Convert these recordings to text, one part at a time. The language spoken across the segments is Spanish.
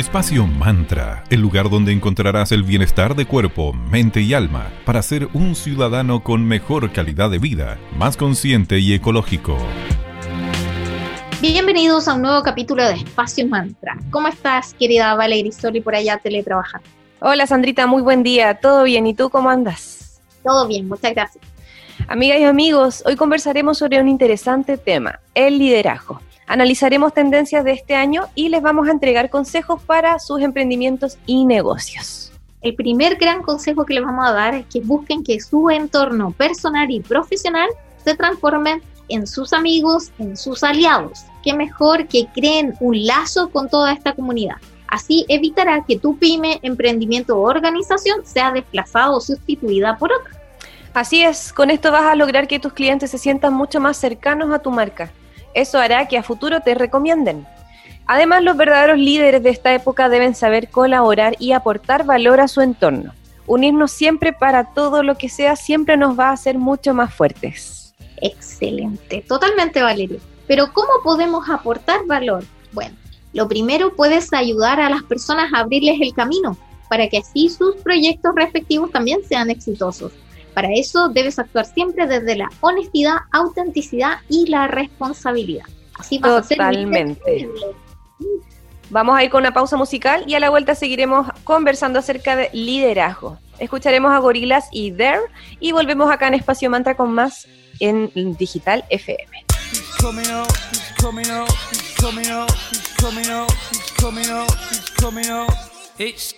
Espacio Mantra, el lugar donde encontrarás el bienestar de cuerpo, mente y alma para ser un ciudadano con mejor calidad de vida, más consciente y ecológico. Bienvenidos a un nuevo capítulo de Espacio Mantra. ¿Cómo estás, querida Valeria Soli, por allá teletrabajando? Hola, Sandrita, muy buen día. ¿Todo bien? ¿Y tú cómo andas? Todo bien, muchas gracias. Amigas y amigos, hoy conversaremos sobre un interesante tema, el liderazgo. Analizaremos tendencias de este año y les vamos a entregar consejos para sus emprendimientos y negocios. El primer gran consejo que les vamos a dar es que busquen que su entorno personal y profesional se transformen en sus amigos, en sus aliados. Qué mejor que creen un lazo con toda esta comunidad. Así evitará que tu pyme, emprendimiento o organización sea desplazado o sustituida por otra. Así es, con esto vas a lograr que tus clientes se sientan mucho más cercanos a tu marca eso hará que a futuro te recomienden. Además, los verdaderos líderes de esta época deben saber colaborar y aportar valor a su entorno. Unirnos siempre para todo lo que sea siempre nos va a hacer mucho más fuertes. Excelente, totalmente Valeria. Pero ¿cómo podemos aportar valor? Bueno, lo primero puedes ayudar a las personas a abrirles el camino para que así sus proyectos respectivos también sean exitosos. Para eso debes actuar siempre desde la honestidad, autenticidad y la responsabilidad. Así vas Totalmente. A ser Vamos a ir con una pausa musical y a la vuelta seguiremos conversando acerca de liderazgo. Escucharemos a Gorilas y There y volvemos acá en Espacio Mantra con más en Digital FM. It's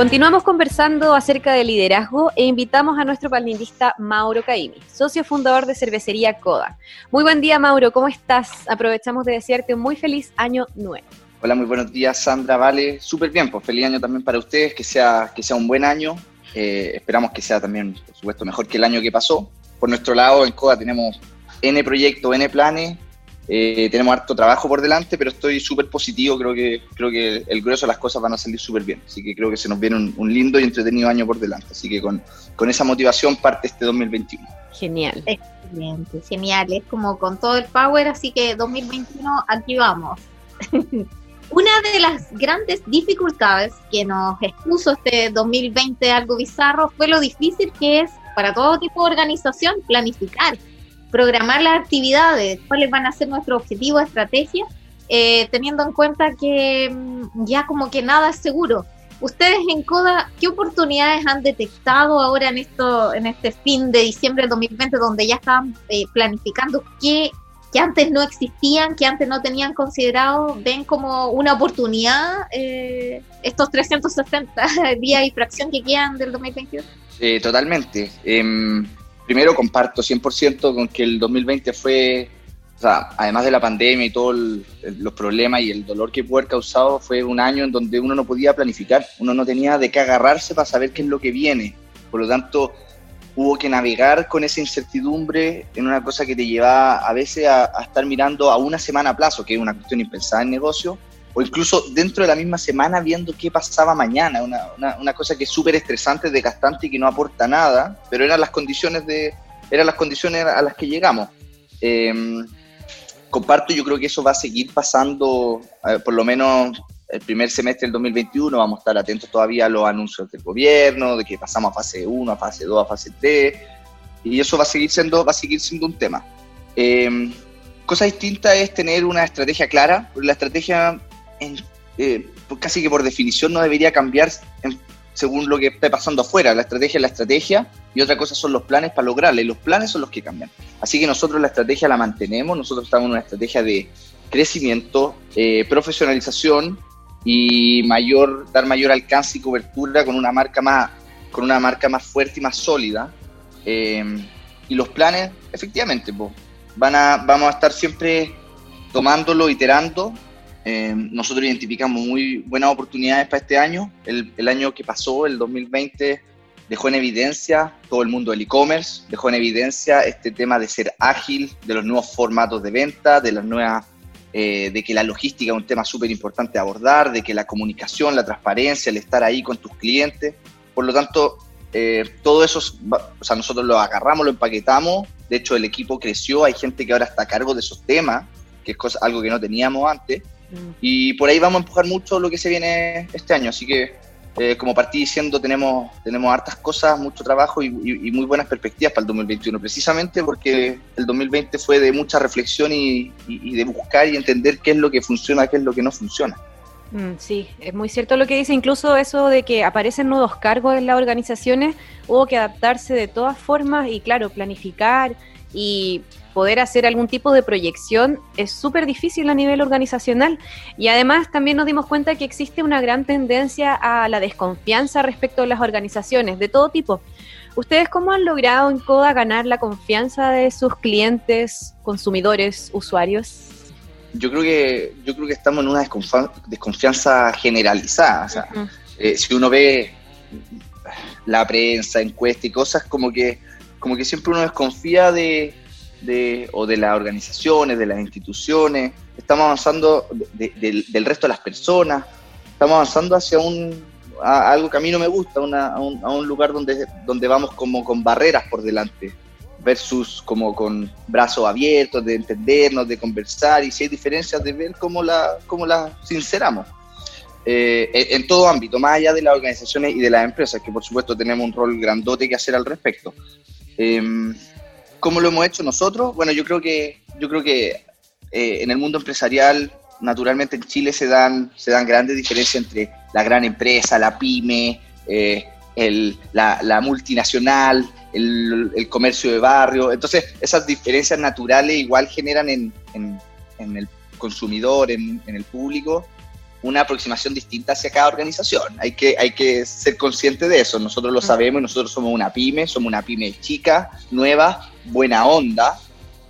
Continuamos conversando acerca de liderazgo e invitamos a nuestro panelista Mauro Caimi, socio fundador de cervecería Coda. Muy buen día Mauro, ¿cómo estás? Aprovechamos de desearte un muy feliz año nuevo. Hola, muy buenos días Sandra, Vale, súper bien, pues feliz año también para ustedes, que sea, que sea un buen año, eh, esperamos que sea también, por supuesto, mejor que el año que pasó. Por nuestro lado, en Coda tenemos N proyectos, N planes, eh, tenemos harto trabajo por delante, pero estoy súper positivo. Creo que, creo que el grueso de las cosas van a salir súper bien. Así que creo que se nos viene un, lindo y entretenido año por delante. Así que con, con esa motivación parte este 2021. Genial. Excelente, genial. Es como con todo el power. Así que 2021, aquí vamos. Una de las grandes dificultades que nos expuso este 2020 algo bizarro fue lo difícil que es para todo tipo de organización planificar programar las actividades, cuáles van a ser nuestros objetivos, estrategias, eh, teniendo en cuenta que mm, ya como que nada es seguro. Ustedes en CODA, ¿qué oportunidades han detectado ahora en esto, en este fin de diciembre del 2020, donde ya estaban eh, planificando qué que antes no existían, que antes no tenían considerado, ven como una oportunidad eh, estos 360 días y fracción que quedan del 2021? totalmente. Em, primero comparto 100% con que el 2020 fue, o sea, además de la pandemia y todos los problemas y el dolor que pudo haber causado, fue un año en donde uno no podía planificar, uno no tenía de qué agarrarse para saber qué es lo que viene. Por lo tanto, hubo que navegar con esa incertidumbre en una cosa que te lleva a veces a, a estar mirando a una semana a plazo, que es una cuestión impensada en negocio, o incluso dentro de la misma semana viendo qué pasaba mañana, una, una, cosa que es súper estresante, desgastante y que no aporta nada, pero eran las condiciones, de, eran las condiciones a las que llegamos. Em, comparto, yo creo que eso va a seguir pasando, por lo menos el primer semestre del 2021, vamos a estar atentos todavía a los anuncios del gobierno, de que pasamos a fase 1, a fase 2, a fase 3, y eso va a seguir siendo, va a seguir siendo un tema. Eh, cosa distinta es tener una estrategia clara, la estrategia eh, pues casi que por definición no debería cambiar según lo que esté pasando afuera. La estrategia es la estrategia y otra cosa son los planes para lograrla y los planes son los que cambian. Así que nosotros la estrategia la mantenemos, nosotros estamos en una estrategia de crecimiento, eh, profesionalización y mayor, dar mayor alcance y cobertura con una marca más, con una marca más fuerte y más sólida. Eh, y los planes, efectivamente, van vamos a estar siempre tomándolo, iterando eh, nosotros identificamos muy buenas oportunidades para este año. El, el, año que pasó, el 2020, dejó en evidencia todo el mundo del e-commerce, dejó en evidencia este tema de ser ágil, de los nuevos formatos de venta, de las nuevas, eh, de que la logística es un tema súper importante a abordar, de que la comunicación, la transparencia, el estar ahí con tus clientes. Por lo tanto, eh, todo eso, o sea, nosotros lo agarramos, lo empaquetamos. De hecho, el equipo creció, hay gente que ahora está a cargo de esos temas, que es cosa, algo que no teníamos antes. Y por ahí vamos a empujar mucho lo que se viene este año. Así que, eh, como partí diciendo, tenemos, tenemos hartas cosas, mucho trabajo y, muy buenas perspectivas para el 2021, precisamente porque el 2020 fue de mucha reflexión y, de buscar y entender qué es lo que funciona, qué es lo que no funciona. Mm, sí, es muy cierto lo que dice, incluso eso de que aparecen nuevos cargos en las organizaciones, hubo que adaptarse de todas formas y claro, planificar y poder hacer algún tipo de proyección es súper difícil a nivel organizacional. Y además también nos dimos cuenta que existe una gran tendencia a la desconfianza respecto a las organizaciones de todo tipo. ¿Ustedes cómo han logrado en CODA ganar la confianza de sus clientes, consumidores, usuarios? Yo creo que, yo creo que estamos en una desconfianza generalizada. Eh, si uno ve la prensa, encuestas y cosas, como que, como que siempre uno desconfía de, de, o de las organizaciones, de las instituciones, estamos avanzando del resto de las personas, estamos avanzando hacia un, algo que a mí no me gusta, a, un, lugar donde, donde vamos como con barreras por delante, versus como con brazos abiertos, de entendernos, de conversar, y si hay diferencias, de ver cómo la, cómo la sinceramos. Eh, en todo ámbito, más allá de las organizaciones y de las empresas, que por supuesto tenemos un rol grandote que hacer al respecto. Em, ¿Cómo lo hemos hecho nosotros? Bueno, yo creo que, yo creo que eh, en el mundo empresarial, naturalmente en Chile se dan, se dan grandes diferencias entre la gran empresa, la pyme, eh, la, multinacional, el, comercio de barrio. Entonces, esas diferencias naturales igual generan en, el consumidor, en, el público, una aproximación distinta hacia cada organización. Hay que, hay que ser consciente de eso. Nosotros lo sabemos nosotros somos una pyme, somos una pyme chica, nueva, buena onda.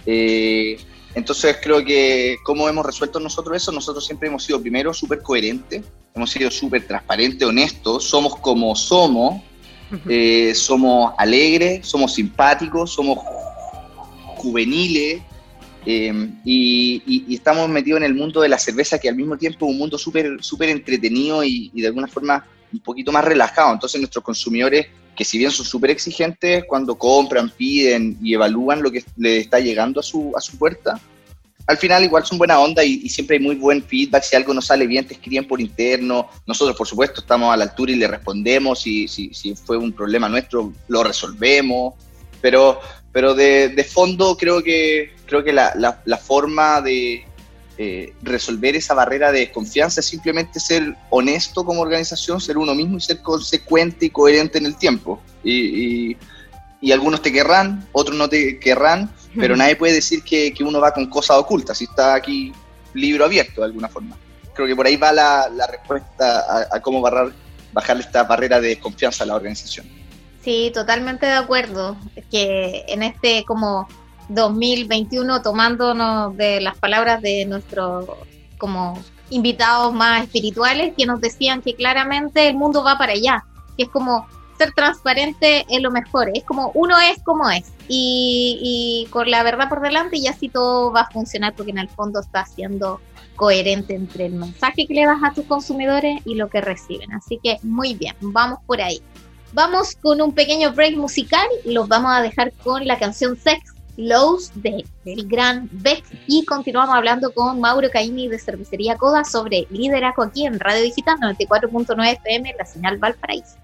Eh, entonces creo que cómo hemos resuelto nosotros eso, nosotros siempre hemos sido primero súper coherentes, hemos sido súper transparentes, honestos, somos como somos, eh, somos alegres, somos simpáticos, somos juveniles, Em, y, estamos metidos en el mundo de la cerveza, que al mismo tiempo es un mundo súper súper entretenido y, de alguna forma un poquito más relajado. Entonces nuestros consumidores, que si bien son súper exigentes, cuando compran, piden y evalúan lo que les está llegando a su, a su puerta, al final igual son buena onda y, siempre hay muy buen feedback. Si algo no sale bien, te escriben por interno. Nosotros, por supuesto, estamos a la altura y le respondemos. Si, si fue un problema nuestro, lo resolvemos. Pero, pero de, de fondo creo que creo que la, la, forma de eh, resolver esa barrera de desconfianza es simplemente ser honesto como organización, ser uno mismo y ser consecuente y coherente en el tiempo. Y, y, algunos te querrán, otros no te querrán, pero nadie puede decir que, que, uno va con cosas ocultas, si está aquí libro abierto de alguna forma. Creo que por ahí va la, la respuesta a, a cómo barrar, bajar esta barrera de desconfianza a la organización. Sí, totalmente de acuerdo. Que en este como 2021 tomándonos de las palabras de nuestros como invitados más espirituales que nos decían que claramente el mundo va para allá, que es como ser transparente es lo mejor, es como uno es como es y, y con la verdad por delante y así todo va a funcionar porque en el fondo está siendo coherente entre el mensaje que le das a tus consumidores y lo que reciben. Así que muy bien, vamos por ahí. Vamos con un pequeño break musical, los vamos a dejar con la canción Sex Lowe's de, del gran Beck. Y continuamos hablando con Mauro Caimi de Cervecería Coda sobre liderazgo aquí en Radio Digital 94.9 FM, la señal Valparaíso.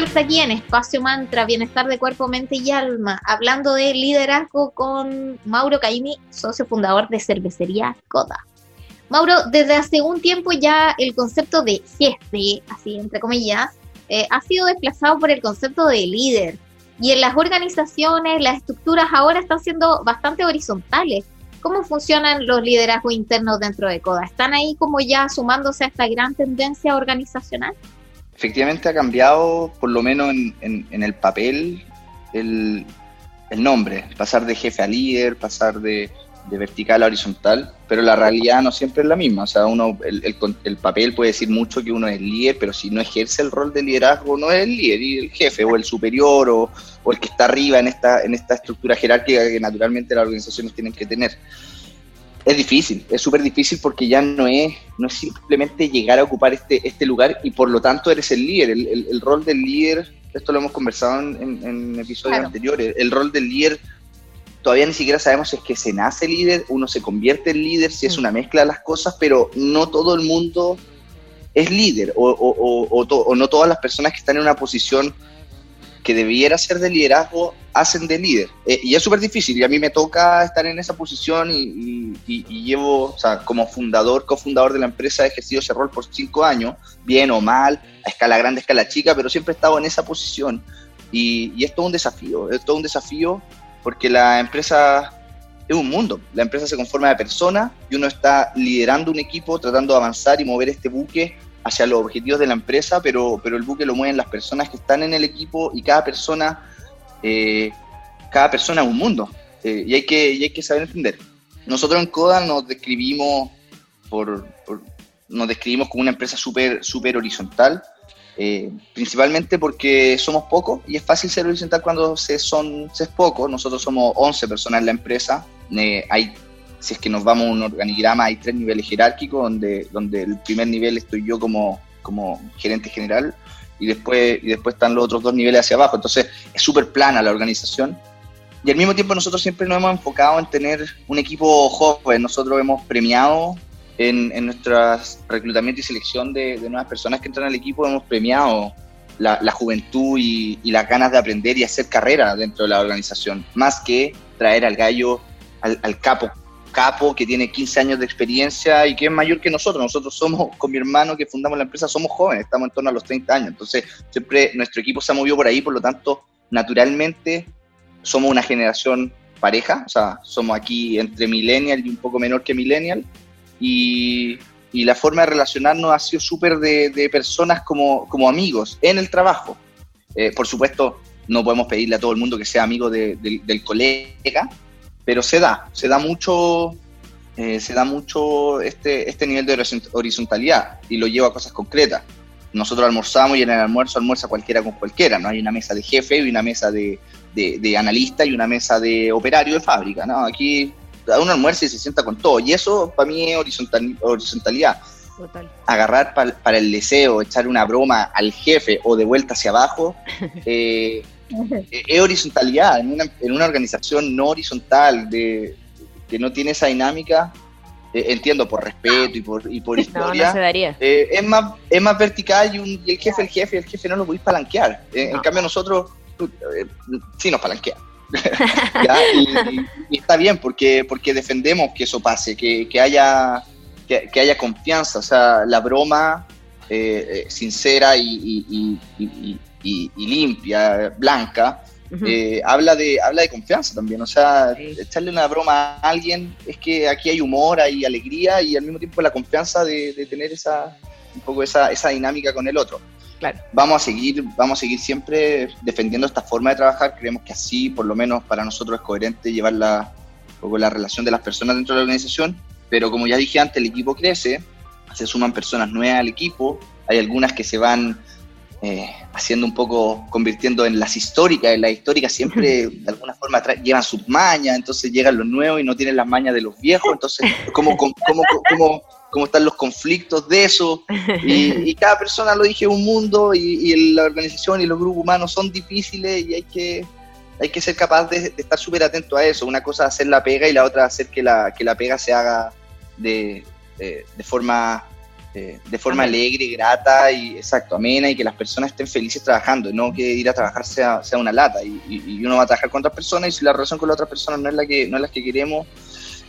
Vuelta aquí en Espacio Mantra, Bienestar de Cuerpo, Mente y Alma, hablando de liderazgo con Mauro Caimi, socio fundador de Cervecería Coda. Mauro, desde hace un tiempo ya el concepto de jefe, así entre comillas, eh, ha sido desplazado por el concepto de líder. Y en las organizaciones, las estructuras ahora están siendo bastante horizontales. ¿Cómo funcionan los liderazgos internos dentro de CODA? ¿Están ahí como ya sumándose a esta gran tendencia organizacional? Efectivamente ha cambiado, por lo menos en, el papel, el, nombre, pasar de jefe a líder, pasar de, vertical a horizontal, pero la realidad no siempre es la misma. O sea, uno, el, papel puede decir mucho que uno es líder, pero si no ejerce el rol de liderazgo, no es el líder, y el jefe, o el superior, o, o el que está arriba en esta, en esta estructura jerárquica que naturalmente las organizaciones tienen que tener es difícil, es súper difícil porque ya no es, no es simplemente llegar a ocupar este, este lugar y por lo tanto eres el líder. El, rol del líder, esto lo hemos conversado en, episodios anteriores, el rol del líder todavía ni siquiera sabemos si es que se nace líder, uno se convierte en líder, si es mm. una mezcla de las cosas, pero no todo el mundo es líder o, o no todas las personas que están en una posición que debiera ser de liderazgo hacen de líder. Eh, y es súper difícil y a mí me toca estar en esa posición y, llevo, o sea, como fundador, cofundador de la empresa, he ejercido ese rol por cinco años, bien o mal, a escala grande, a escala chica, pero siempre he estado en esa posición. Y, y es todo un desafío, es todo un desafío porque la empresa es un mundo. La empresa se conforma de personas y uno está liderando un equipo, tratando de avanzar y mover este buque hacia los objetivos de la empresa, pero, pero el buque lo mueven las personas que están en el equipo y cada persona, eh, cada persona es un mundo eh, y, hay que, hay que saber entender. Nosotros en Coda nos describimos, por, nos describimos como una empresa súper super horizontal, eh, principalmente porque somos pocos y es fácil ser horizontal cuando se, son, se es poco. Nosotros somos 11 personas en la empresa, hay si es que nos vamos a un organigrama, hay tres niveles jerárquicos, donde, donde el primer nivel estoy yo como, como gerente general y después, y después están los otros dos niveles hacia abajo. Entonces es súper plana la organización. Y al mismo tiempo nosotros siempre nos hemos enfocado en tener un equipo joven. Nosotros hemos premiado en, en nuestro reclutamiento y selección de, de, nuevas personas que entran al equipo, hemos premiado la, la juventud y, y, las ganas de aprender y hacer carrera dentro de la organización, más que traer al gallo, al, al capo capo que tiene 15 años de experiencia y que es mayor que nosotros. Nosotros somos, con mi hermano que fundamos la empresa, somos jóvenes, estamos en torno a los 30 años. Entonces, siempre nuestro equipo se ha movido por ahí, por lo tanto, naturalmente somos una generación pareja, o sea, somos aquí entre millennial y un poco menor que millennial. Y, la forma de relacionarnos ha sido súper de, personas como, como amigos en el trabajo. Eh, por supuesto, no podemos pedirle a todo el mundo que sea amigo del colega, pero se da, se da mucho, eh, se da mucho este, este nivel de horizontalidad y lo lleva a cosas concretas. Nosotros almorzamos y en el almuerzo almuerza cualquiera con cualquiera, ¿no? Hay una mesa de jefe y una mesa de, de, analista y una mesa de operario de fábrica, ¿no? Aquí uno almuerza y se sienta con todo y eso para mí es horizontal, horizontalidad. Agarrar para el deseo, echar una broma al jefe o de vuelta hacia abajo, eh, es horizontalidad. En una, en una organización no horizontal, de, que no tiene esa dinámica, eh, entiendo por respeto y por, y por historia, eh, es, más, es más vertical y, un, el jefe, el jefe, el jefe no lo podéis palanquear. Eh, en cambio, nosotros sí nos palanqueamos. y, está bien porque, porque defendemos que eso pase, que, que haya, que, haya confianza. O sea, la broma sincera y, y, limpia, blanca, eh, habla, de, habla de confianza también. O sea, echarle una broma a alguien es que aquí hay humor, hay alegría y al mismo tiempo la confianza de, tener esa, un poco esa, esa dinámica con el otro. Claro. Vamos a seguir, vamos a seguir siempre defendiendo esta forma de trabajar. Creemos que así, por lo menos para nosotros, es coherente llevar la, la relación de las personas dentro de la organización. Pero como ya dije antes, el equipo crece, se suman personas nuevas al equipo, hay algunas que se van eh, haciendo un poco, convirtiendo en las históricas, en las históricas siempre de alguna forma llevan sus mañas, entonces llegan los nuevos y no tienen las mañas de los viejos, entonces cómo, cómo, cómo, cómo están los conflictos de eso, y, cada persona, lo dije, un mundo, y, la organización y los grupos humanos son difíciles y hay que, hay que ser capaz de, estar súper atento a eso, una cosa es hacer la pega y la otra hacer que la, que la pega se haga de, de forma eh, de forma alegre, grata y exacto, amena y que las personas estén felices trabajando, no que ir a trabajar sea, sea una lata y, uno va a trabajar con otras personas y si la relación con la otra persona no es la que, no es la que queremos,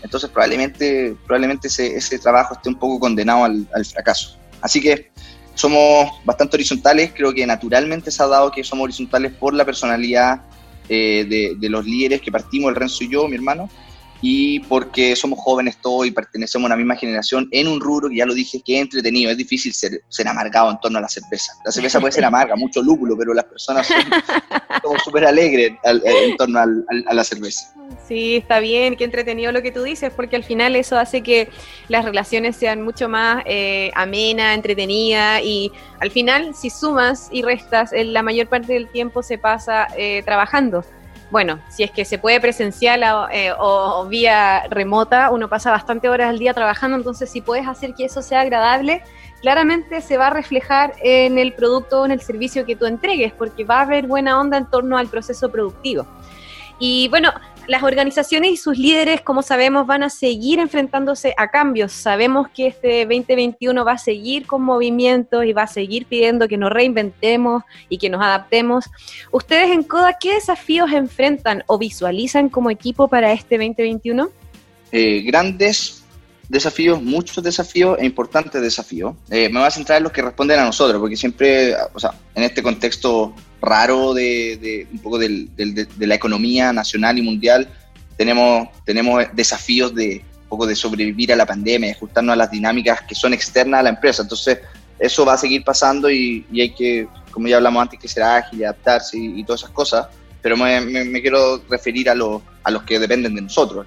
entonces probablemente, probablemente ese, ese trabajo esté un poco condenado al, al fracaso. Así que somos bastante horizontales, creo que naturalmente se ha dado que somos horizontales por la personalidad eh, de, de, los líderes que partimos, el Renzo y yo, mi hermano, y porque somos jóvenes todos y pertenecemos a una misma generación en un rubro que ya lo dije que es entretenido, es difícil ser, ser amargado en torno a la cerveza. La cerveza puede ser amarga, mucho lúpulo, pero las personas son súper alegres en torno a la cerveza. Sí, está bien, qué entretenido lo que tú dices, porque al final eso hace que las relaciones sean mucho más eh, amena, entretenida y al final si sumas y restas, la mayor parte del tiempo se pasa eh, trabajando bueno, si es que se puede presencial eh, o, vía remota, uno pasa bastante horas al día trabajando, entonces si puedes hacer que eso sea agradable, claramente se va a reflejar en el producto o en el servicio que tú entregues, porque va a haber buena onda en torno al proceso productivo. Y bueno, las organizaciones y sus líderes, como sabemos, van a seguir enfrentándose a cambios. Sabemos que este 2021 va a seguir con movimientos y va a seguir pidiendo que nos reinventemos y que nos adaptemos. Ustedes en CODA, ¿qué desafíos enfrentan o visualizan como equipo para este 2021? Eh, grandes desafíos, muchos desafíos e importantes desafíos. Eh, me voy a centrar en los que responden a nosotros, porque siempre, o sea, en este contexto raro de, un poco de, la economía nacional y mundial, tenemos, tenemos desafíos de un poco de sobrevivir a la pandemia, de ajustarnos a las dinámicas que son externas a la empresa. Entonces, eso va a seguir pasando y, hay que, como ya hablamos antes, que ser ágil, adaptarse y, todas esas cosas, pero me, quiero referir a, a los que dependen de nosotros.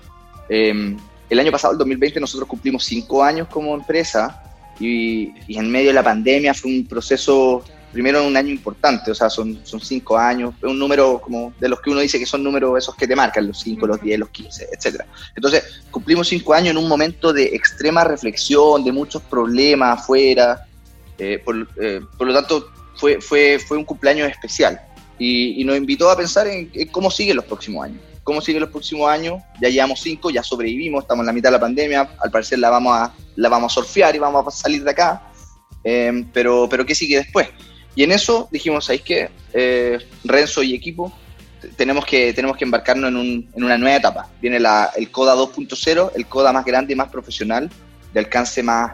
Eh, el año pasado, el 2020, nosotros cumplimos cinco años como empresa y, en medio de la pandemia fue un proceso, primero un año importante, o sea, son, son cinco años, un número como de los que uno dice que son números esos que te marcan, los cinco, los diez, los quince, etc. Entonces, cumplimos cinco años en un momento de extrema reflexión, de muchos problemas afuera, eh, eh, por, lo tanto, fue, fue, fue un cumpleaños especial. Y, nos invitó a pensar en cómo siguen los próximos años cómo sigue los próximos años. Ya llevamos cinco, ya sobrevivimos, estamos en la mitad de la pandemia, al parecer la vamos a, la vamos a surfear y vamos a salir de acá. Em, pero, pero ¿qué sigue después? Y en eso dijimos, ¿sabéis qué? Eh, Renzo y equipo, tenemos que, tenemos que embarcarnos en, un, en una nueva etapa. Viene la, el CODA 2.0, el CODA más grande y más profesional, de alcance, más,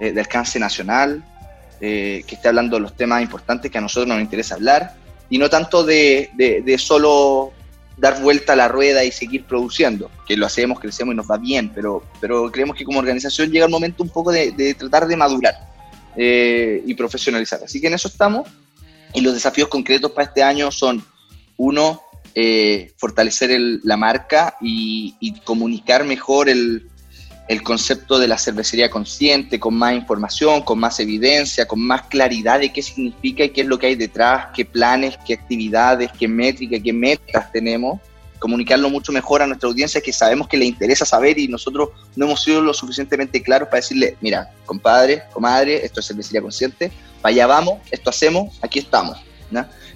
eh, de alcance nacional, eh, que esté hablando de los temas importantes que a nosotros nos interesa hablar, y no tanto de, de, de solo dar vuelta a la rueda y seguir produciendo, que lo hacemos, crecemos y nos va bien, pero, pero creemos que como organización llega el momento un poco de, tratar de madurar eh, y profesionalizar. Así que en eso estamos y los desafíos concretos para este año son, uno, eh, fortalecer la marca y comunicar mejor el, el concepto de la cervecería consciente, con más información, con más evidencia, con más claridad de qué significa y qué es lo que hay detrás, qué planes, qué actividades, qué métricas, qué metas tenemos, comunicarlo mucho mejor a nuestra audiencia que sabemos que le interesa saber y nosotros no hemos sido lo suficientemente claros para decirle, mira, compadre, comadre, esto es cervecería consciente, para allá vamos, esto hacemos, aquí estamos.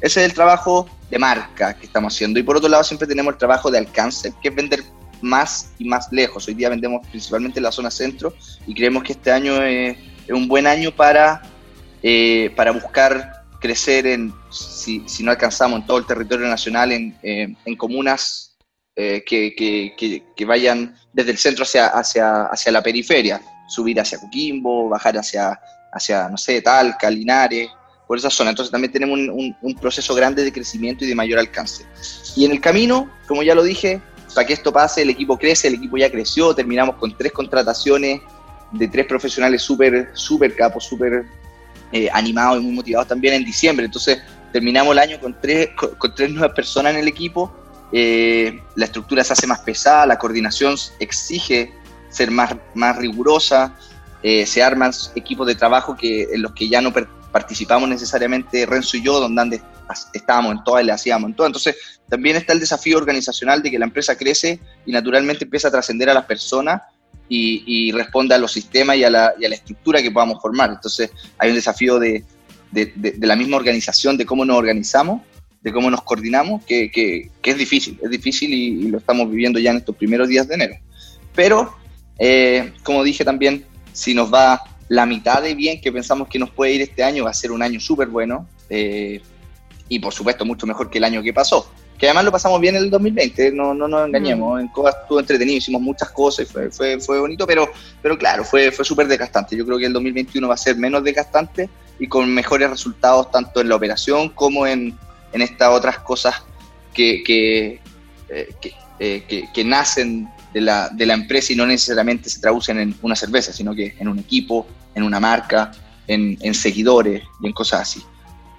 Ese es el trabajo de marca que estamos haciendo. Y por otro lado siempre tenemos el trabajo de alcance, que es vender más y más lejos. Hoy día vendemos principalmente en la zona centro y creemos que este año es, un buen año para, eh, para buscar crecer en, si, si, no alcanzamos en todo el territorio nacional, en, eh, en comunas eh, que, que, que, vayan desde el centro hacia, hacia, hacia la periferia, subir hacia Coquimbo, bajar hacia, hacia no sé, Talca, Linares, por esa zona. Entonces también tenemos un, un proceso grande de crecimiento y de mayor alcance. Y en el camino, como ya lo dije, para que esto pase, el equipo crece, el equipo ya creció, terminamos con tres contrataciones de tres profesionales súper, súper capos, súper eh, animados y muy motivados también en diciembre. Entonces, terminamos el año con tres, con, tres nuevas personas en el equipo. Eh, la estructura se hace más pesada, la coordinación exige ser más, más rigurosa, eh, se arman equipos de trabajo que, en los que ya no participamos necesariamente Renzo y yo, donde estábamos en todas, le hacíamos en todas. Entonces, también está el desafío organizacional de que la empresa crece y naturalmente empieza a trascender a las personas y, responde a los sistemas y a, la, estructura que podamos formar. Entonces, hay un desafío de, la misma organización, de cómo nos organizamos, de cómo nos coordinamos, que, es difícil, es difícil y, lo estamos viviendo ya en estos primeros días de enero. Pero, eh, como dije también, si nos va la mitad de bien que pensamos que nos puede ir este año, va a ser un año súper bueno eh, y por supuesto mucho mejor que el año que pasó. Que además lo pasamos bien en el 2020, no, no nos engañemos, mm. en Coda estuvo entretenido, hicimos muchas cosas fue, fue, fue bonito, pero, pero claro, fue, fue súper desgastante. Yo creo que el 2021 va a ser menos desgastante y con mejores resultados tanto en la operación como en, en estas otras cosas que, que, eh, eh, que nacen de la, de la empresa y no necesariamente se traducen en una cerveza, sino que en un equipo, en una marca, en, en seguidores y en cosas así.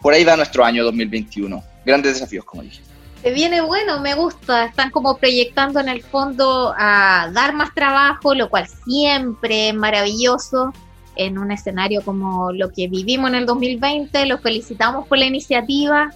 Por ahí va nuestro año 2021. Grandes desafíos, como dije. Se viene bueno, me gusta. Están como proyectando en el fondo a dar más trabajo, lo cual siempre es maravilloso en un escenario como lo que vivimos en el 2020. Los felicitamos por la iniciativa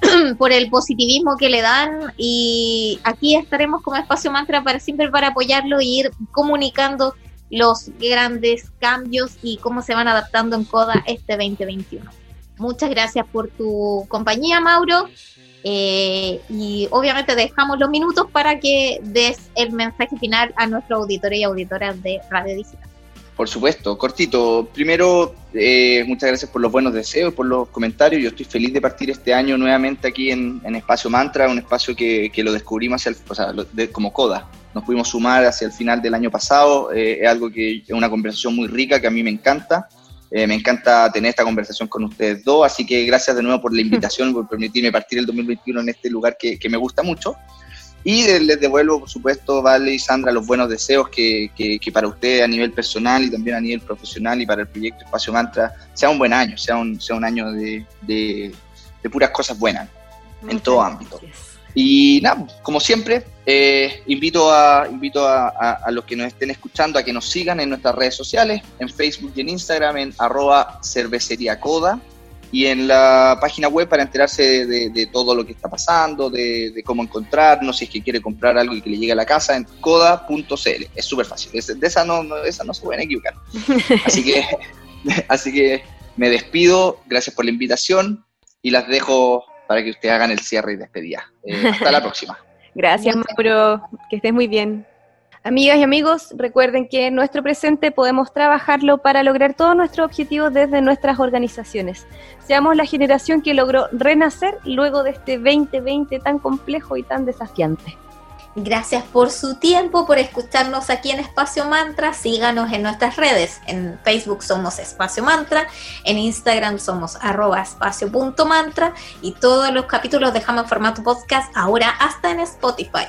por el positivismo que le dan y aquí estaremos como espacio mantra para siempre para apoyarlo e ir comunicando los grandes cambios y cómo se van adaptando en CODA este 2021. Muchas gracias por tu compañía, Mauro. Eh, y obviamente dejamos los minutos para que des el mensaje final a nuestros auditores y auditoras de Radio Digital. Por supuesto, cortito. Primero, eh, muchas gracias por los buenos deseos, por los comentarios. Yo estoy feliz de partir este año nuevamente aquí en, Espacio Mantra, un espacio que, lo descubrimos hacia o sea, como CODA. Nos pudimos sumar hacia el final del año pasado. Eh, es algo que es una conversación muy rica que a mí me encanta. Eh, me encanta tener esta conversación con ustedes dos, así que gracias de nuevo por la invitación, por permitirme partir el 2021 en este lugar que, que me gusta mucho. Y les devuelvo, por supuesto, Vale y Sandra, los buenos deseos que, que, para ustedes a nivel personal y también a nivel profesional y para el proyecto Espacio Mantra sea un buen año, sea un, sea un año de, de, puras cosas buenas en todo ámbito. Y nada, como siempre, eh, invito, a, invito a, a, los que nos estén escuchando a que nos sigan en nuestras redes sociales, en Facebook y en Instagram, en arroba cervecería coda y en la página web para enterarse de, todo lo que está pasando, de, cómo encontrarnos, si es que quiere comprar algo y que le llegue a la casa, en coda.cl. Es súper fácil, de esa no, esa no se pueden equivocar. Así que, así que me despido, gracias por la invitación y las dejo para que ustedes hagan el cierre y despedida. Eh, hasta la próxima. Gracias, Mauro, que estés muy bien. Amigas y amigos, recuerden que en nuestro presente podemos trabajarlo para lograr todos nuestros objetivos desde nuestras organizaciones. Seamos la generación que logró renacer luego de este 2020 tan complejo y tan desafiante. Gracias por su tiempo, por escucharnos aquí en Espacio Mantra. Síganos en nuestras redes. En Facebook somos Espacio Mantra, en Instagram somos arroba espacio.mantra y todos los capítulos dejamos en formato podcast ahora hasta en Spotify.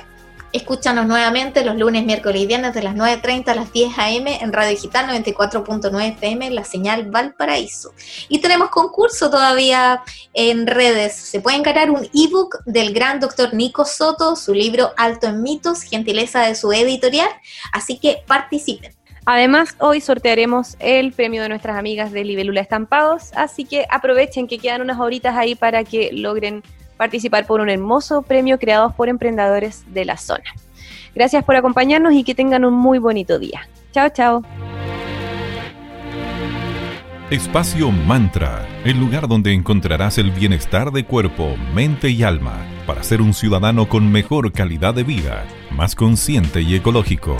Escúchanos nuevamente los lunes, miércoles y viernes de las 9.30 a las 10 a.m. en Radio Digital 94.9 FM, la señal Valparaíso. Y tenemos concurso todavía en redes. Se puede ganar un ebook del gran doctor Nico Soto, su libro Alto en Mitos, gentileza de su editorial. Así que participen. Además, hoy sortearemos el premio de nuestras amigas de Libélula Estampados, así que aprovechen que quedan unas horitas ahí para que logren participar por un hermoso premio creado por emprendedores de la zona. Gracias por acompañarnos y que tengan un muy bonito día. Chao, chao. Espacio Mantra, el lugar donde encontrarás el bienestar de cuerpo, mente y alma para ser un ciudadano con mejor calidad de vida, más consciente y ecológico.